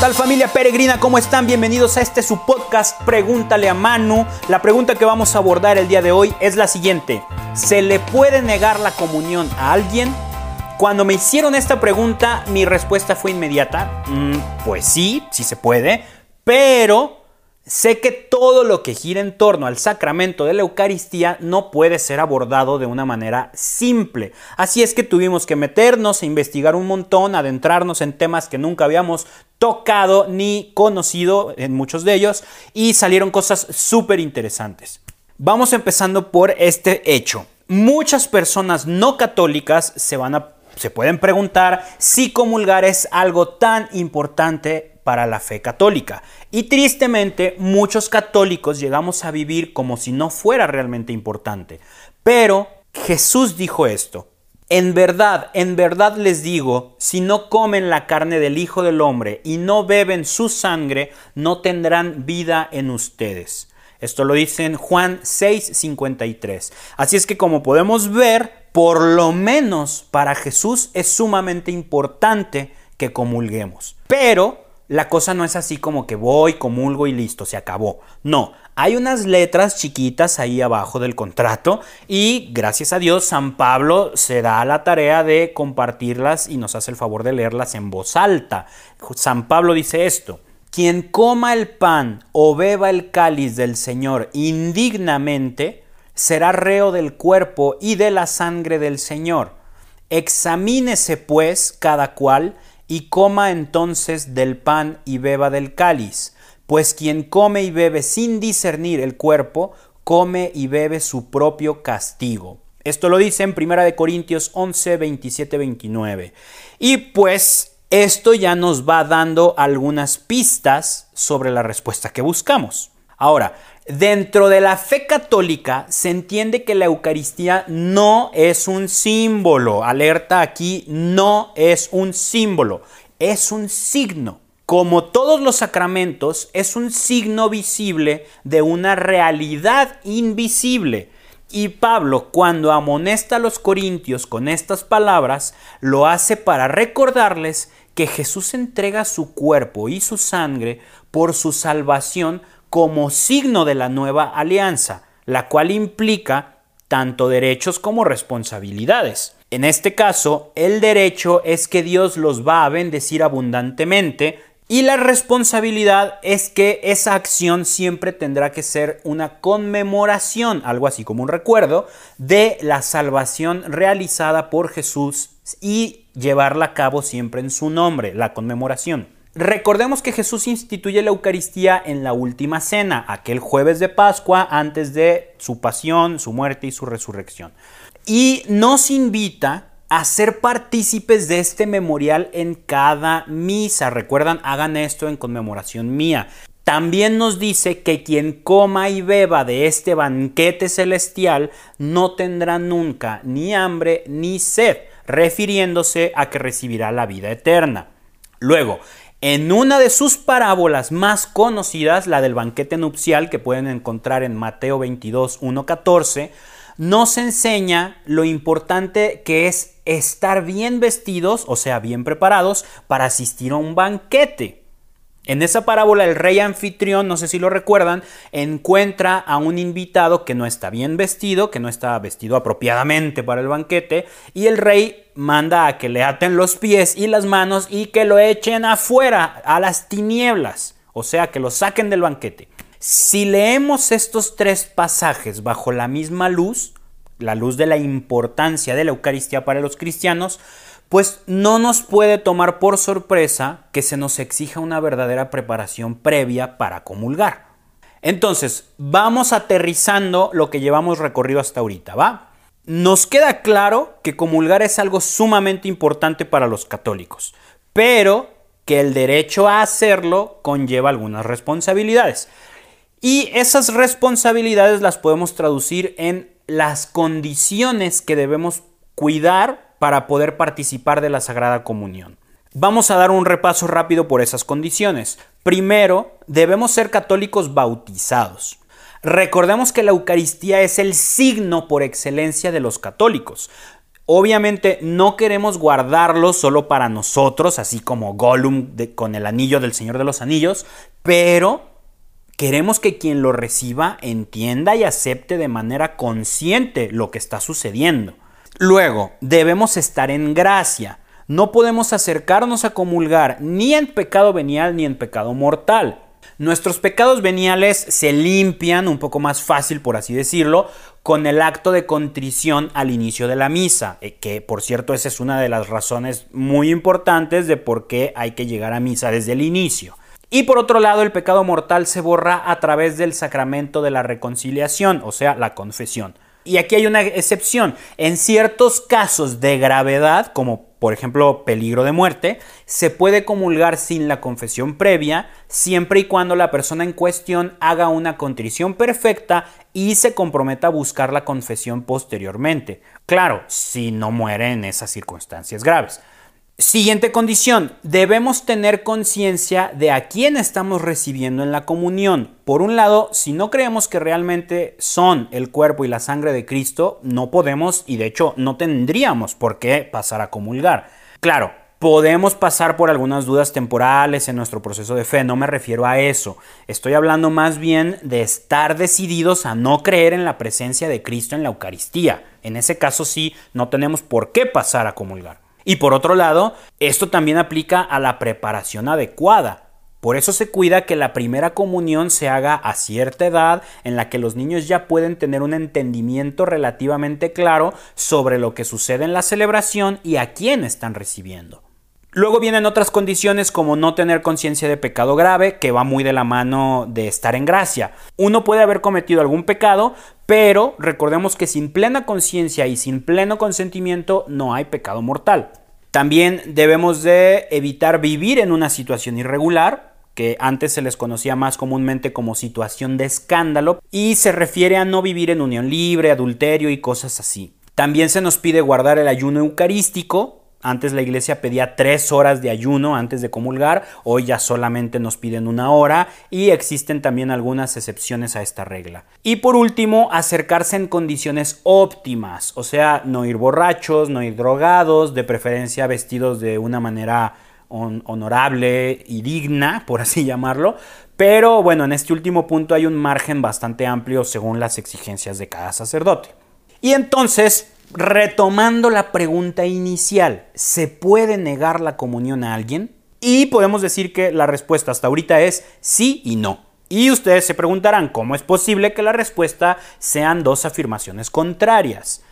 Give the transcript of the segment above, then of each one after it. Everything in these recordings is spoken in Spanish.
tal familia peregrina? ¿Cómo están? Bienvenidos a este su podcast Pregúntale a Manu. La pregunta que vamos a abordar el día de hoy es la siguiente. ¿Se le puede negar la comunión a alguien? Cuando me hicieron esta pregunta, mi respuesta fue inmediata. Mm, pues sí, sí se puede, pero Sé que todo lo que gira en torno al sacramento de la Eucaristía no puede ser abordado de una manera simple. Así es que tuvimos que meternos a investigar un montón, adentrarnos en temas que nunca habíamos tocado ni conocido en muchos de ellos y salieron cosas súper interesantes. Vamos empezando por este hecho. Muchas personas no católicas se van a se pueden preguntar si comulgar es algo tan importante para la fe católica. Y tristemente muchos católicos llegamos a vivir como si no fuera realmente importante. Pero Jesús dijo esto. En verdad, en verdad les digo, si no comen la carne del Hijo del Hombre y no beben su sangre, no tendrán vida en ustedes. Esto lo dice en Juan 6:53. Así es que como podemos ver, por lo menos para Jesús es sumamente importante que comulguemos. Pero la cosa no es así como que voy, comulgo y listo, se acabó. No, hay unas letras chiquitas ahí abajo del contrato y gracias a Dios San Pablo se da la tarea de compartirlas y nos hace el favor de leerlas en voz alta. San Pablo dice esto. Quien coma el pan o beba el cáliz del Señor indignamente, será reo del cuerpo y de la sangre del Señor. Examínese pues cada cual y coma entonces del pan y beba del cáliz, pues quien come y bebe sin discernir el cuerpo, come y bebe su propio castigo. Esto lo dice en 1 Corintios 11, 27, 29. Y pues esto ya nos va dando algunas pistas sobre la respuesta que buscamos. Ahora, Dentro de la fe católica se entiende que la Eucaristía no es un símbolo. Alerta aquí, no es un símbolo, es un signo. Como todos los sacramentos, es un signo visible de una realidad invisible. Y Pablo, cuando amonesta a los corintios con estas palabras, lo hace para recordarles que Jesús entrega su cuerpo y su sangre por su salvación como signo de la nueva alianza, la cual implica tanto derechos como responsabilidades. En este caso, el derecho es que Dios los va a bendecir abundantemente y la responsabilidad es que esa acción siempre tendrá que ser una conmemoración, algo así como un recuerdo, de la salvación realizada por Jesús y llevarla a cabo siempre en su nombre, la conmemoración. Recordemos que Jesús instituye la Eucaristía en la última cena, aquel jueves de Pascua antes de su pasión, su muerte y su resurrección. Y nos invita a ser partícipes de este memorial en cada misa. Recuerdan, hagan esto en conmemoración mía. También nos dice que quien coma y beba de este banquete celestial no tendrá nunca ni hambre ni sed, refiriéndose a que recibirá la vida eterna. Luego, en una de sus parábolas más conocidas, la del banquete nupcial que pueden encontrar en Mateo 22, 1.14, nos enseña lo importante que es estar bien vestidos, o sea, bien preparados para asistir a un banquete. En esa parábola el rey anfitrión, no sé si lo recuerdan, encuentra a un invitado que no está bien vestido, que no está vestido apropiadamente para el banquete, y el rey manda a que le aten los pies y las manos y que lo echen afuera, a las tinieblas, o sea, que lo saquen del banquete. Si leemos estos tres pasajes bajo la misma luz, la luz de la importancia de la Eucaristía para los cristianos, pues no nos puede tomar por sorpresa que se nos exija una verdadera preparación previa para comulgar. Entonces, vamos aterrizando lo que llevamos recorrido hasta ahorita, ¿va? Nos queda claro que comulgar es algo sumamente importante para los católicos, pero que el derecho a hacerlo conlleva algunas responsabilidades. Y esas responsabilidades las podemos traducir en las condiciones que debemos cuidar para poder participar de la Sagrada Comunión. Vamos a dar un repaso rápido por esas condiciones. Primero, debemos ser católicos bautizados. Recordemos que la Eucaristía es el signo por excelencia de los católicos. Obviamente no queremos guardarlo solo para nosotros, así como Gollum con el anillo del Señor de los Anillos, pero queremos que quien lo reciba entienda y acepte de manera consciente lo que está sucediendo. Luego, debemos estar en gracia. No podemos acercarnos a comulgar ni en pecado venial ni en pecado mortal. Nuestros pecados veniales se limpian un poco más fácil, por así decirlo, con el acto de contrición al inicio de la misa, eh, que por cierto esa es una de las razones muy importantes de por qué hay que llegar a misa desde el inicio. Y por otro lado, el pecado mortal se borra a través del sacramento de la reconciliación, o sea, la confesión. Y aquí hay una excepción. En ciertos casos de gravedad, como por ejemplo peligro de muerte, se puede comulgar sin la confesión previa, siempre y cuando la persona en cuestión haga una contrición perfecta y se comprometa a buscar la confesión posteriormente. Claro, si no muere en esas circunstancias graves. Siguiente condición, debemos tener conciencia de a quién estamos recibiendo en la comunión. Por un lado, si no creemos que realmente son el cuerpo y la sangre de Cristo, no podemos y de hecho no tendríamos por qué pasar a comulgar. Claro, podemos pasar por algunas dudas temporales en nuestro proceso de fe, no me refiero a eso. Estoy hablando más bien de estar decididos a no creer en la presencia de Cristo en la Eucaristía. En ese caso sí, no tenemos por qué pasar a comulgar. Y por otro lado, esto también aplica a la preparación adecuada. Por eso se cuida que la primera comunión se haga a cierta edad en la que los niños ya pueden tener un entendimiento relativamente claro sobre lo que sucede en la celebración y a quién están recibiendo. Luego vienen otras condiciones como no tener conciencia de pecado grave, que va muy de la mano de estar en gracia. Uno puede haber cometido algún pecado, pero recordemos que sin plena conciencia y sin pleno consentimiento no hay pecado mortal. También debemos de evitar vivir en una situación irregular, que antes se les conocía más comúnmente como situación de escándalo, y se refiere a no vivir en unión libre, adulterio y cosas así. También se nos pide guardar el ayuno eucarístico, antes la iglesia pedía tres horas de ayuno antes de comulgar, hoy ya solamente nos piden una hora y existen también algunas excepciones a esta regla. Y por último, acercarse en condiciones óptimas, o sea, no ir borrachos, no ir drogados, de preferencia vestidos de una manera honorable y digna, por así llamarlo. Pero bueno, en este último punto hay un margen bastante amplio según las exigencias de cada sacerdote. Y entonces, retomando la pregunta inicial, ¿se puede negar la comunión a alguien? Y podemos decir que la respuesta hasta ahorita es sí y no. Y ustedes se preguntarán, ¿cómo es posible que la respuesta sean dos afirmaciones contrarias?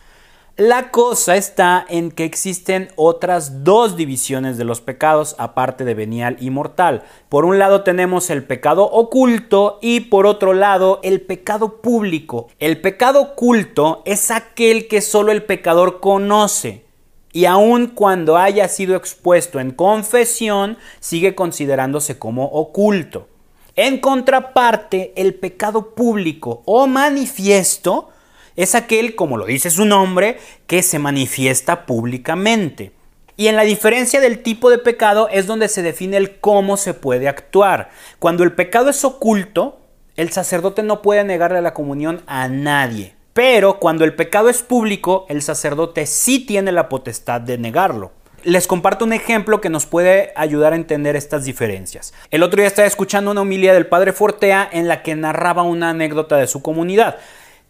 La cosa está en que existen otras dos divisiones de los pecados aparte de venial y mortal. Por un lado tenemos el pecado oculto y por otro lado el pecado público. El pecado oculto es aquel que solo el pecador conoce y aun cuando haya sido expuesto en confesión sigue considerándose como oculto. En contraparte, el pecado público o manifiesto es aquel, como lo dice su nombre, que se manifiesta públicamente. Y en la diferencia del tipo de pecado es donde se define el cómo se puede actuar. Cuando el pecado es oculto, el sacerdote no puede negarle la comunión a nadie. Pero cuando el pecado es público, el sacerdote sí tiene la potestad de negarlo. Les comparto un ejemplo que nos puede ayudar a entender estas diferencias. El otro día estaba escuchando una homilía del padre Fortea en la que narraba una anécdota de su comunidad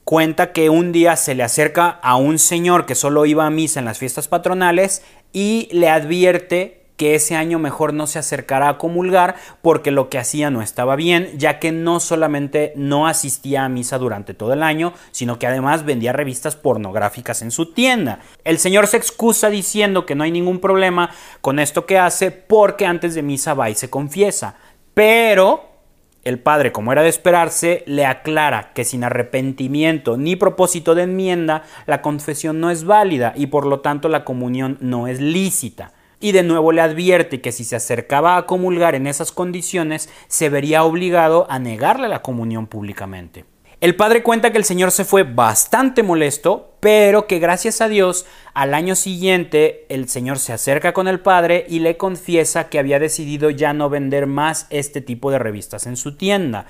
cuenta que un día se le acerca a un señor que solo iba a misa en las fiestas patronales y le advierte que ese año mejor no se acercara a comulgar porque lo que hacía no estaba bien, ya que no solamente no asistía a misa durante todo el año, sino que además vendía revistas pornográficas en su tienda. El señor se excusa diciendo que no hay ningún problema con esto que hace porque antes de misa va y se confiesa. Pero el padre, como era de esperarse, le aclara que sin arrepentimiento ni propósito de enmienda, la confesión no es válida y por lo tanto la comunión no es lícita. Y de nuevo le advierte que si se acercaba a comulgar en esas condiciones, se vería obligado a negarle la comunión públicamente. El padre cuenta que el señor se fue bastante molesto, pero que gracias a Dios al año siguiente el señor se acerca con el padre y le confiesa que había decidido ya no vender más este tipo de revistas en su tienda.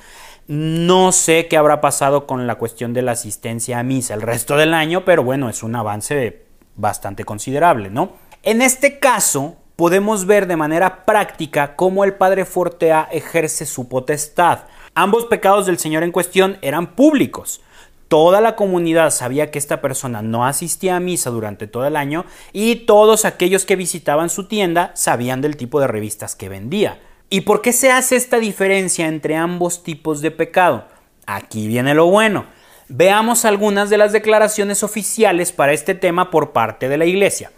No sé qué habrá pasado con la cuestión de la asistencia a misa el resto del año, pero bueno, es un avance bastante considerable, ¿no? En este caso, podemos ver de manera práctica cómo el padre Fortea ejerce su potestad. Ambos pecados del Señor en cuestión eran públicos. Toda la comunidad sabía que esta persona no asistía a misa durante todo el año y todos aquellos que visitaban su tienda sabían del tipo de revistas que vendía. ¿Y por qué se hace esta diferencia entre ambos tipos de pecado? Aquí viene lo bueno. Veamos algunas de las declaraciones oficiales para este tema por parte de la Iglesia.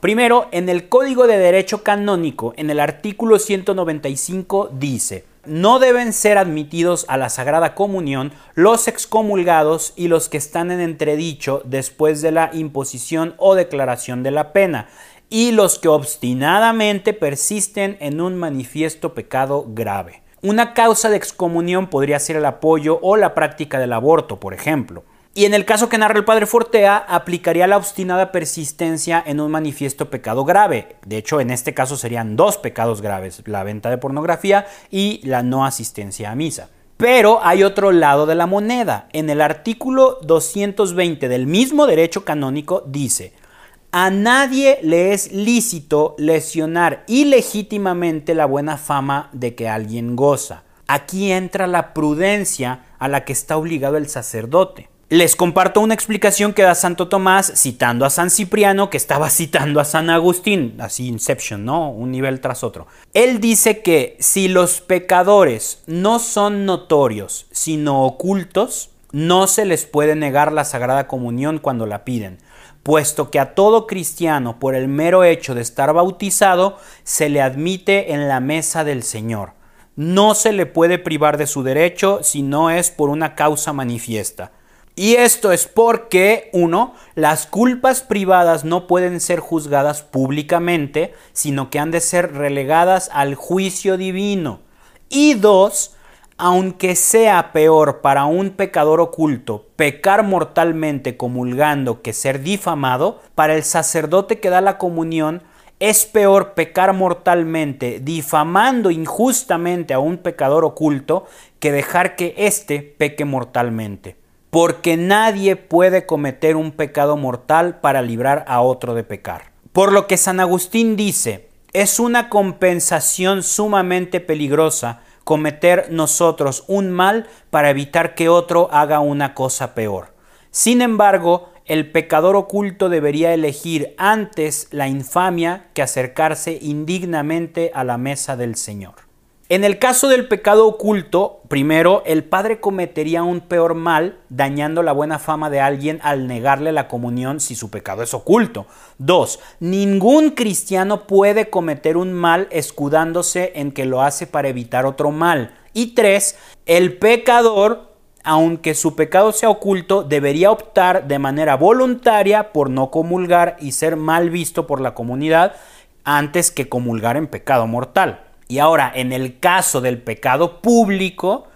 Primero, en el Código de Derecho Canónico, en el artículo 195, dice, no deben ser admitidos a la Sagrada Comunión los excomulgados y los que están en entredicho después de la imposición o declaración de la pena, y los que obstinadamente persisten en un manifiesto pecado grave. Una causa de excomunión podría ser el apoyo o la práctica del aborto, por ejemplo. Y en el caso que narra el padre Fortea, aplicaría la obstinada persistencia en un manifiesto pecado grave. De hecho, en este caso serían dos pecados graves, la venta de pornografía y la no asistencia a misa. Pero hay otro lado de la moneda. En el artículo 220 del mismo derecho canónico dice, a nadie le es lícito lesionar ilegítimamente la buena fama de que alguien goza. Aquí entra la prudencia a la que está obligado el sacerdote. Les comparto una explicación que da Santo Tomás citando a San Cipriano que estaba citando a San Agustín, así Inception, ¿no? Un nivel tras otro. Él dice que si los pecadores no son notorios, sino ocultos, no se les puede negar la Sagrada Comunión cuando la piden, puesto que a todo cristiano, por el mero hecho de estar bautizado, se le admite en la mesa del Señor. No se le puede privar de su derecho si no es por una causa manifiesta. Y esto es porque, uno, las culpas privadas no pueden ser juzgadas públicamente, sino que han de ser relegadas al juicio divino. Y dos, aunque sea peor para un pecador oculto pecar mortalmente comulgando que ser difamado, para el sacerdote que da la comunión es peor pecar mortalmente difamando injustamente a un pecador oculto que dejar que éste peque mortalmente porque nadie puede cometer un pecado mortal para librar a otro de pecar. Por lo que San Agustín dice, es una compensación sumamente peligrosa cometer nosotros un mal para evitar que otro haga una cosa peor. Sin embargo, el pecador oculto debería elegir antes la infamia que acercarse indignamente a la mesa del Señor. En el caso del pecado oculto, primero, el padre cometería un peor mal dañando la buena fama de alguien al negarle la comunión si su pecado es oculto. Dos, ningún cristiano puede cometer un mal escudándose en que lo hace para evitar otro mal. Y tres, el pecador, aunque su pecado sea oculto, debería optar de manera voluntaria por no comulgar y ser mal visto por la comunidad antes que comulgar en pecado mortal. Y ahora, en el caso del pecado público,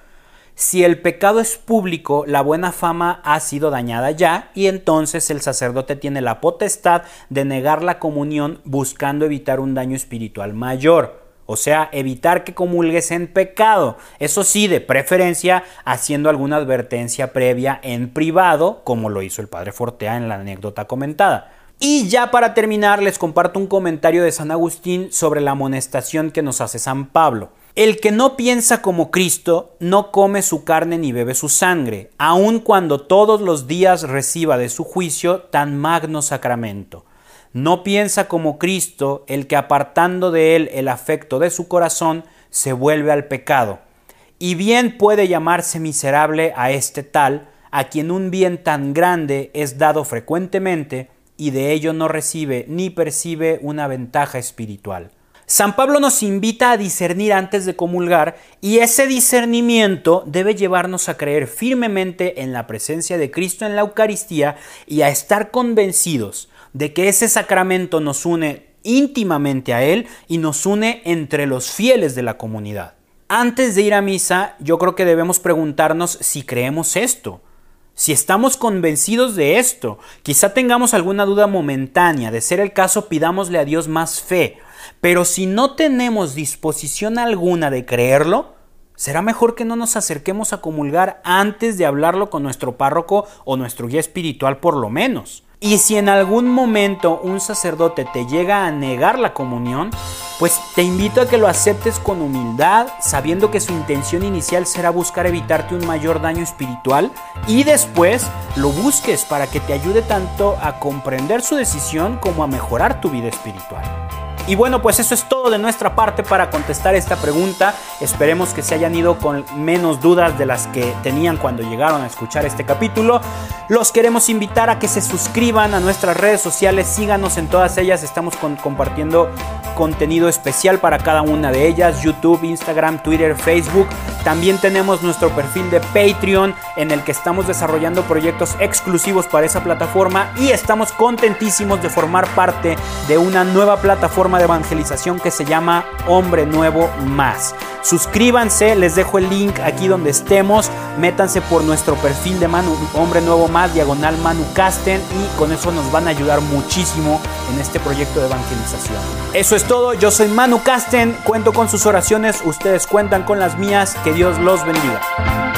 si el pecado es público, la buena fama ha sido dañada ya y entonces el sacerdote tiene la potestad de negar la comunión buscando evitar un daño espiritual mayor. O sea, evitar que comulgues en pecado. Eso sí, de preferencia, haciendo alguna advertencia previa en privado, como lo hizo el padre Fortea en la anécdota comentada. Y ya para terminar les comparto un comentario de San Agustín sobre la amonestación que nos hace San Pablo. El que no piensa como Cristo no come su carne ni bebe su sangre, aun cuando todos los días reciba de su juicio tan magno sacramento. No piensa como Cristo el que apartando de él el afecto de su corazón se vuelve al pecado. Y bien puede llamarse miserable a este tal, a quien un bien tan grande es dado frecuentemente, y de ello no recibe ni percibe una ventaja espiritual. San Pablo nos invita a discernir antes de comulgar y ese discernimiento debe llevarnos a creer firmemente en la presencia de Cristo en la Eucaristía y a estar convencidos de que ese sacramento nos une íntimamente a Él y nos une entre los fieles de la comunidad. Antes de ir a misa, yo creo que debemos preguntarnos si creemos esto. Si estamos convencidos de esto, quizá tengamos alguna duda momentánea, de ser el caso pidámosle a Dios más fe, pero si no tenemos disposición alguna de creerlo, será mejor que no nos acerquemos a comulgar antes de hablarlo con nuestro párroco o nuestro guía espiritual por lo menos. Y si en algún momento un sacerdote te llega a negar la comunión, pues te invito a que lo aceptes con humildad, sabiendo que su intención inicial será buscar evitarte un mayor daño espiritual y después lo busques para que te ayude tanto a comprender su decisión como a mejorar tu vida espiritual. Y bueno, pues eso es todo de nuestra parte para contestar esta pregunta. Esperemos que se hayan ido con menos dudas de las que tenían cuando llegaron a escuchar este capítulo. Los queremos invitar a que se suscriban a nuestras redes sociales, síganos en todas ellas, estamos compartiendo contenido especial para cada una de ellas, YouTube, Instagram, Twitter, Facebook. También tenemos nuestro perfil de Patreon en el que estamos desarrollando proyectos exclusivos para esa plataforma y estamos contentísimos de formar parte de una nueva plataforma de evangelización que se llama Hombre Nuevo Más. Suscríbanse, les dejo el link aquí donde estemos. Métanse por nuestro perfil de Manu, Hombre Nuevo Más, diagonal Manu Casten, y con eso nos van a ayudar muchísimo en este proyecto de evangelización. Eso es todo, yo soy Manu Casten, cuento con sus oraciones, ustedes cuentan con las mías, que Dios los bendiga.